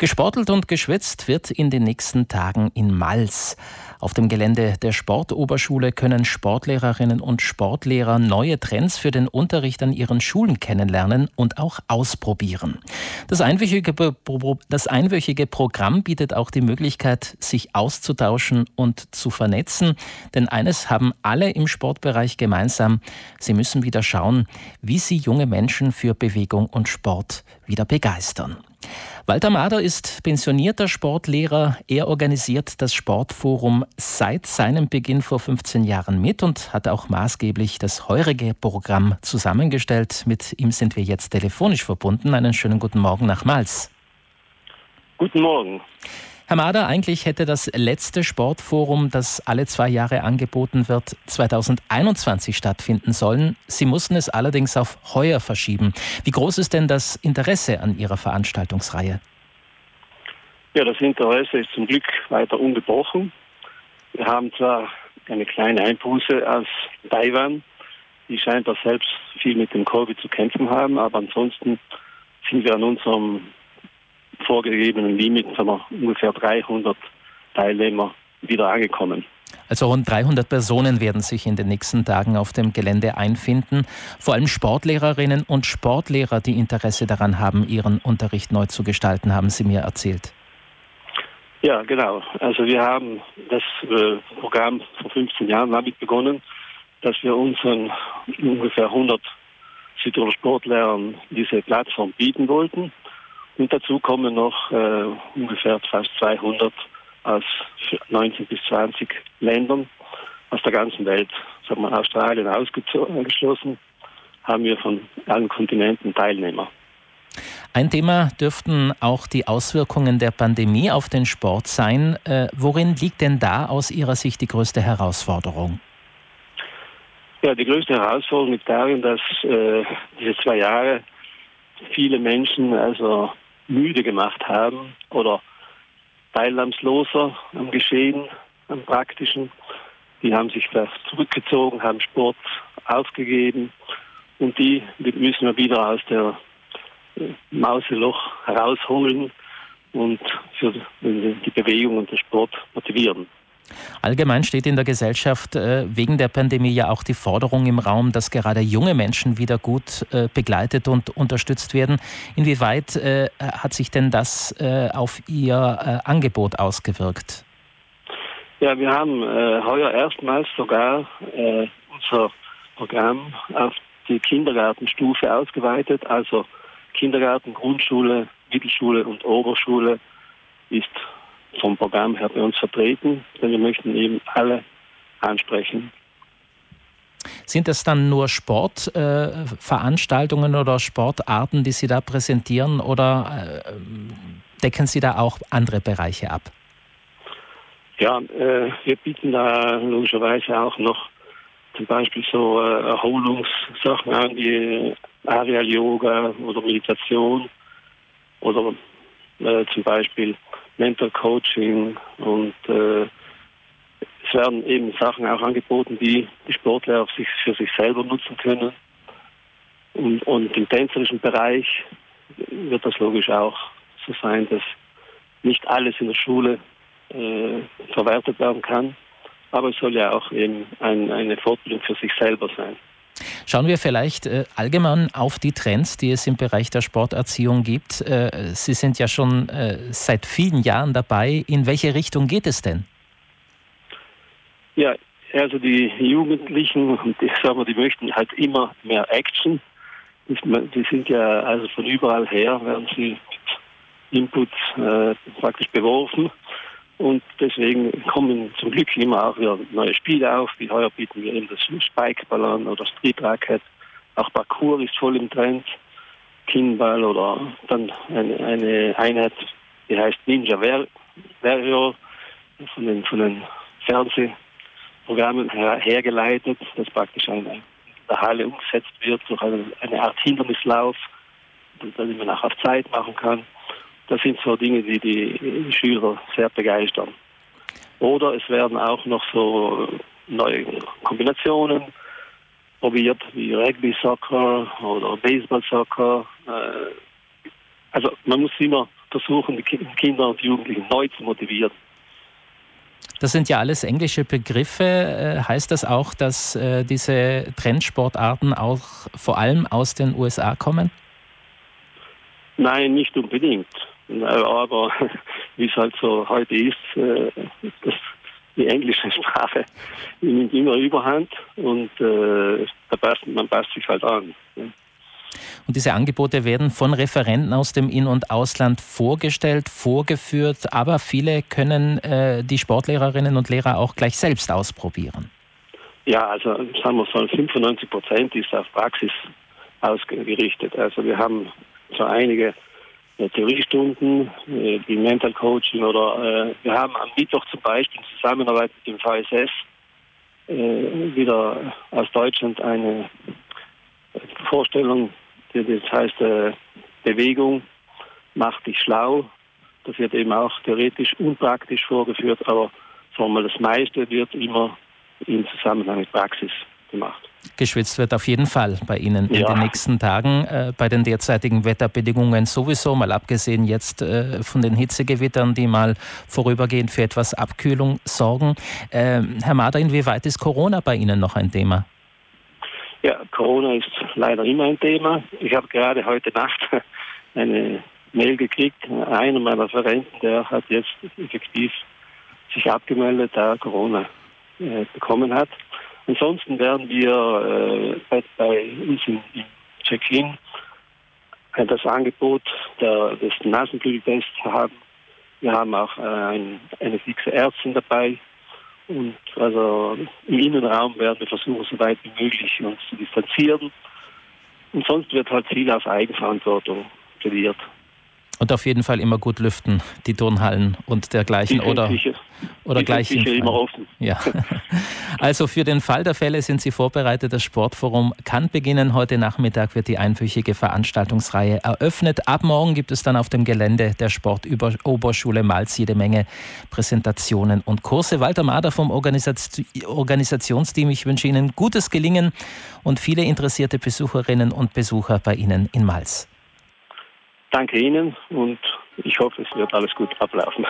Gesportelt und geschwitzt wird in den nächsten Tagen in Mals. Auf dem Gelände der Sportoberschule können Sportlehrerinnen und Sportlehrer neue Trends für den Unterricht an ihren Schulen kennenlernen und auch ausprobieren. Das einwöchige, das einwöchige Programm bietet auch die Möglichkeit, sich auszutauschen und zu vernetzen. Denn eines haben alle im Sportbereich gemeinsam. Sie müssen wieder schauen, wie sie junge Menschen für Bewegung und Sport wieder begeistern. Walter Mader ist pensionierter Sportlehrer. Er organisiert das Sportforum seit seinem Beginn vor 15 Jahren mit und hat auch maßgeblich das heurige Programm zusammengestellt. Mit ihm sind wir jetzt telefonisch verbunden. Einen schönen guten Morgen nach Mals. Guten Morgen. Herr Mader, eigentlich hätte das letzte Sportforum, das alle zwei Jahre angeboten wird, 2021 stattfinden sollen. Sie mussten es allerdings auf heuer verschieben. Wie groß ist denn das Interesse an Ihrer Veranstaltungsreihe? Ja, das Interesse ist zum Glück weiter ungebrochen. Wir haben zwar eine kleine Einbuße aus Taiwan, die scheint das selbst viel mit dem Covid zu kämpfen haben, aber ansonsten sind wir an unserem vorgegebenen Limit sind wir ungefähr 300 Teilnehmer wieder angekommen. Also rund 300 Personen werden sich in den nächsten Tagen auf dem Gelände einfinden. Vor allem Sportlehrerinnen und Sportlehrer, die Interesse daran haben, ihren Unterricht neu zu gestalten, haben Sie mir erzählt. Ja, genau. Also wir haben das äh, Programm vor 15 Jahren damit begonnen, dass wir unseren ungefähr 100 Südtiroler Sportlehrern diese Plattform bieten wollten. Und dazu kommen noch äh, ungefähr fast 200 aus 19 bis 20 Ländern aus der ganzen Welt. Sagen wir Australien ausgeschlossen, haben wir von allen Kontinenten Teilnehmer. Ein Thema dürften auch die Auswirkungen der Pandemie auf den Sport sein. Äh, worin liegt denn da aus Ihrer Sicht die größte Herausforderung? Ja, die größte Herausforderung liegt darin, dass äh, diese zwei Jahre viele Menschen also müde gemacht haben oder teilnahmsloser am Geschehen, am Praktischen. Die haben sich zurückgezogen, haben Sport aufgegeben und die müssen wir wieder aus der äh, Mauseloch herausholen und für die Bewegung und den Sport motivieren. Allgemein steht in der Gesellschaft äh, wegen der Pandemie ja auch die Forderung im Raum, dass gerade junge Menschen wieder gut äh, begleitet und unterstützt werden. Inwieweit äh, hat sich denn das auf Ihr Angebot ausgewirkt? Ja, wir haben heuer erstmals sogar unser Programm auf die Kindergartenstufe ausgeweitet. Also Kindergarten, Grundschule, Mittelschule und Oberschule ist vom Programm her bei uns vertreten, denn wir möchten eben alle ansprechen. Sind das dann nur Sportveranstaltungen äh, oder Sportarten, die Sie da präsentieren oder äh, decken Sie da auch andere Bereiche ab? Ja, äh, wir bieten da logischerweise auch noch zum Beispiel so äh, Erholungssachen an, wie Aerial Yoga oder Meditation oder äh, zum Beispiel Mental Coaching und äh, es werden eben Sachen auch angeboten, die die Sportler auf sich, für sich selber nutzen können. Und, und im tänzerischen Bereich wird das logisch auch so sein, dass nicht alles in der Schule äh, verwertet werden kann, aber es soll ja auch eben ein, eine Fortbildung für sich selber sein. Schauen wir vielleicht äh, allgemein auf die Trends, die es im Bereich der Sporterziehung gibt. Äh, Sie sind ja schon äh, seit vielen Jahren dabei. In welche Richtung geht es denn? Ja, also die Jugendlichen, ich sage mal, die möchten halt immer mehr Action. Die sind ja also von überall her, werden sie Inputs äh, praktisch beworfen. Und deswegen kommen zum Glück immer auch wieder neue Spiele auf. Wie heuer bieten wir eben das Spikeball oder Street Racket. Auch Parkour ist voll im Trend. Kinball oder dann eine, eine Einheit, die heißt Ninja Warrior, von den, von den Fernsehprogrammen her, hergeleitet, das praktisch eine, in der Halle umgesetzt wird durch eine, eine Art Hindernislauf, den man auch auf Zeit machen kann. Das sind so Dinge, die die Schüler sehr begeistern. Oder es werden auch noch so neue Kombinationen probiert, wie Rugby-Soccer oder Baseball-Soccer. Äh, also man muss immer versuchen, die Kinder und Jugendlichen neu zu motivieren. Das sind ja alles englische Begriffe. Äh, heißt das auch, dass äh, diese Trendsportarten auch vor allem aus den USA kommen? Nein, nicht unbedingt. Aber wie es halt so heute ist, äh, das, die englische Sprache nimmt immer Überhand und äh, da passt, man passt sich halt an. Und diese Angebote werden von Referenten aus dem In- und Ausland vorgestellt, vorgeführt, aber viele können äh, die Sportlehrerinnen und Lehrer auch gleich selbst ausprobieren. Ja, also sagen wir so, 95 Prozent ist auf Praxis ausgerichtet. Also wir haben so einige Theoriestunden, äh, die Mental Coaching oder äh, wir haben am Mittwoch zum Beispiel in Zusammenarbeit mit dem VSS äh, wieder aus Deutschland eine Vorstellung das heißt, äh, Bewegung macht dich schlau. Das wird eben auch theoretisch und praktisch vorgeführt, aber sagen wir, das meiste wird immer im Zusammenhang mit Praxis gemacht. Geschwitzt wird auf jeden Fall bei Ihnen in den nächsten Tagen. Äh, bei den derzeitigen Wetterbedingungen sowieso, mal abgesehen jetzt äh, von den Hitzegewittern, die mal vorübergehend für etwas Abkühlung sorgen. Äh, Herr Mader, inwieweit ist Corona bei Ihnen noch ein Thema? Ja, Corona ist leider immer ein Thema. Ich habe gerade heute Nacht eine Mail gekriegt. Einer meiner Referenten, der hat jetzt effektiv sich abgemeldet, da er Corona äh, bekommen hat. Ansonsten werden wir äh, bei, uns im, Check-in äh, das Angebot der, des Nasenblütetests haben. Wir haben auch äh, ein, eine fixe Ärztin dabei, und also im Innenraum werden wir versuchen, so weit wie möglich uns zu distanzieren. Und sonst wird halt viel auf Eigenverantwortung plädiert. Und auf jeden Fall immer gut lüften, die Turnhallen und dergleichen. Oder, sicher, oder gleich sicher immer offen. Ja. Also für den Fall der Fälle sind Sie vorbereitet. Das Sportforum kann beginnen. Heute Nachmittag wird die einwöchige Veranstaltungsreihe eröffnet. Ab morgen gibt es dann auf dem Gelände der Sportoberschule Malz jede Menge Präsentationen und Kurse. Walter Mader vom Organisationsteam. Ich wünsche Ihnen gutes Gelingen und viele interessierte Besucherinnen und Besucher bei Ihnen in Malz. Danke Ihnen und ich hoffe, es wird alles gut ablaufen.